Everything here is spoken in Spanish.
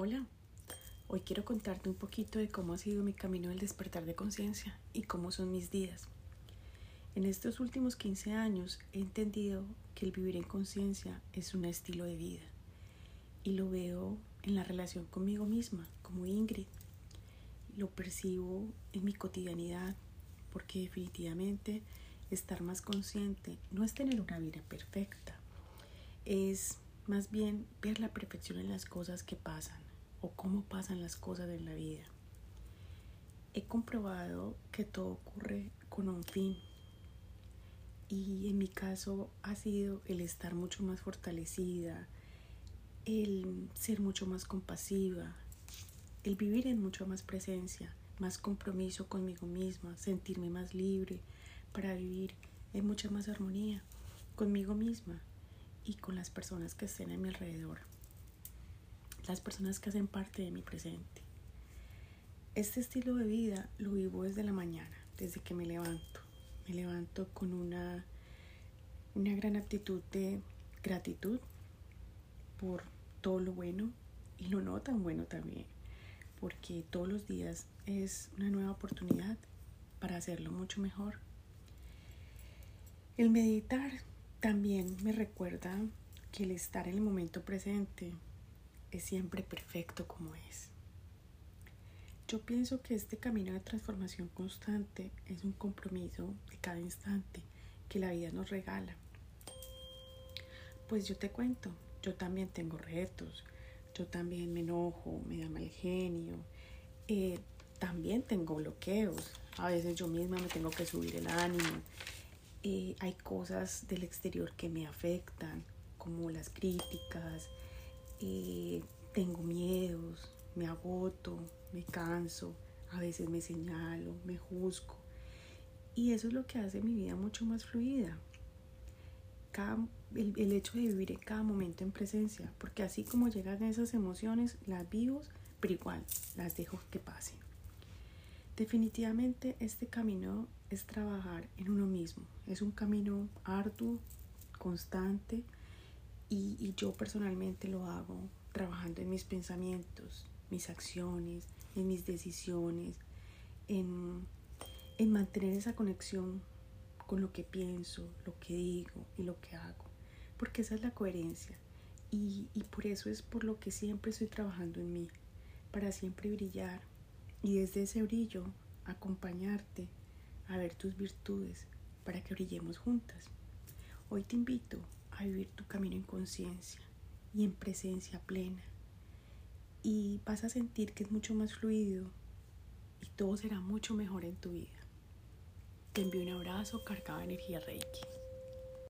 Hola, hoy quiero contarte un poquito de cómo ha sido mi camino del despertar de conciencia y cómo son mis días. En estos últimos 15 años he entendido que el vivir en conciencia es un estilo de vida y lo veo en la relación conmigo misma, como Ingrid. Lo percibo en mi cotidianidad porque definitivamente estar más consciente no es tener una vida perfecta, es más bien ver la perfección en las cosas que pasan o cómo pasan las cosas en la vida. He comprobado que todo ocurre con un fin y en mi caso ha sido el estar mucho más fortalecida, el ser mucho más compasiva, el vivir en mucho más presencia, más compromiso conmigo misma, sentirme más libre para vivir en mucha más armonía conmigo misma y con las personas que estén a mi alrededor las personas que hacen parte de mi presente. Este estilo de vida lo vivo desde la mañana, desde que me levanto. Me levanto con una, una gran actitud de gratitud por todo lo bueno y lo no tan bueno también, porque todos los días es una nueva oportunidad para hacerlo mucho mejor. El meditar también me recuerda que el estar en el momento presente es siempre perfecto como es. Yo pienso que este camino de transformación constante es un compromiso de cada instante que la vida nos regala. Pues yo te cuento, yo también tengo retos, yo también me enojo, me da mal genio, eh, también tengo bloqueos, a veces yo misma me tengo que subir el ánimo, eh, hay cosas del exterior que me afectan, como las críticas, eh, tengo miedos, me agoto, me canso, a veces me señalo, me juzgo. Y eso es lo que hace mi vida mucho más fluida. el, el, hecho de vivir en cada momento en presencia, porque así como llegan esas emociones, las vivo, pero igual las dejo que pasen. Definitivamente este camino es trabajar en uno mismo. Es un camino arduo, constante, y, yo personalmente lo hago trabajando en mis pensamientos, mis acciones, en mis decisiones, en, mantener esa conexión con lo que pienso, lo que digo y lo que hago. Porque esa es la coherencia. Y, y por eso es por lo que siempre estoy trabajando en mí, para siempre brillar y desde ese brillo acompañarte a ver tus virtudes para que brillemos juntas. Hoy te invito a vivir tu camino en conciencia y en presencia plena. Y vas a sentir que es mucho más fluido y todo será mucho mejor en tu vida. Te envío un abrazo cargado de energía Reiki.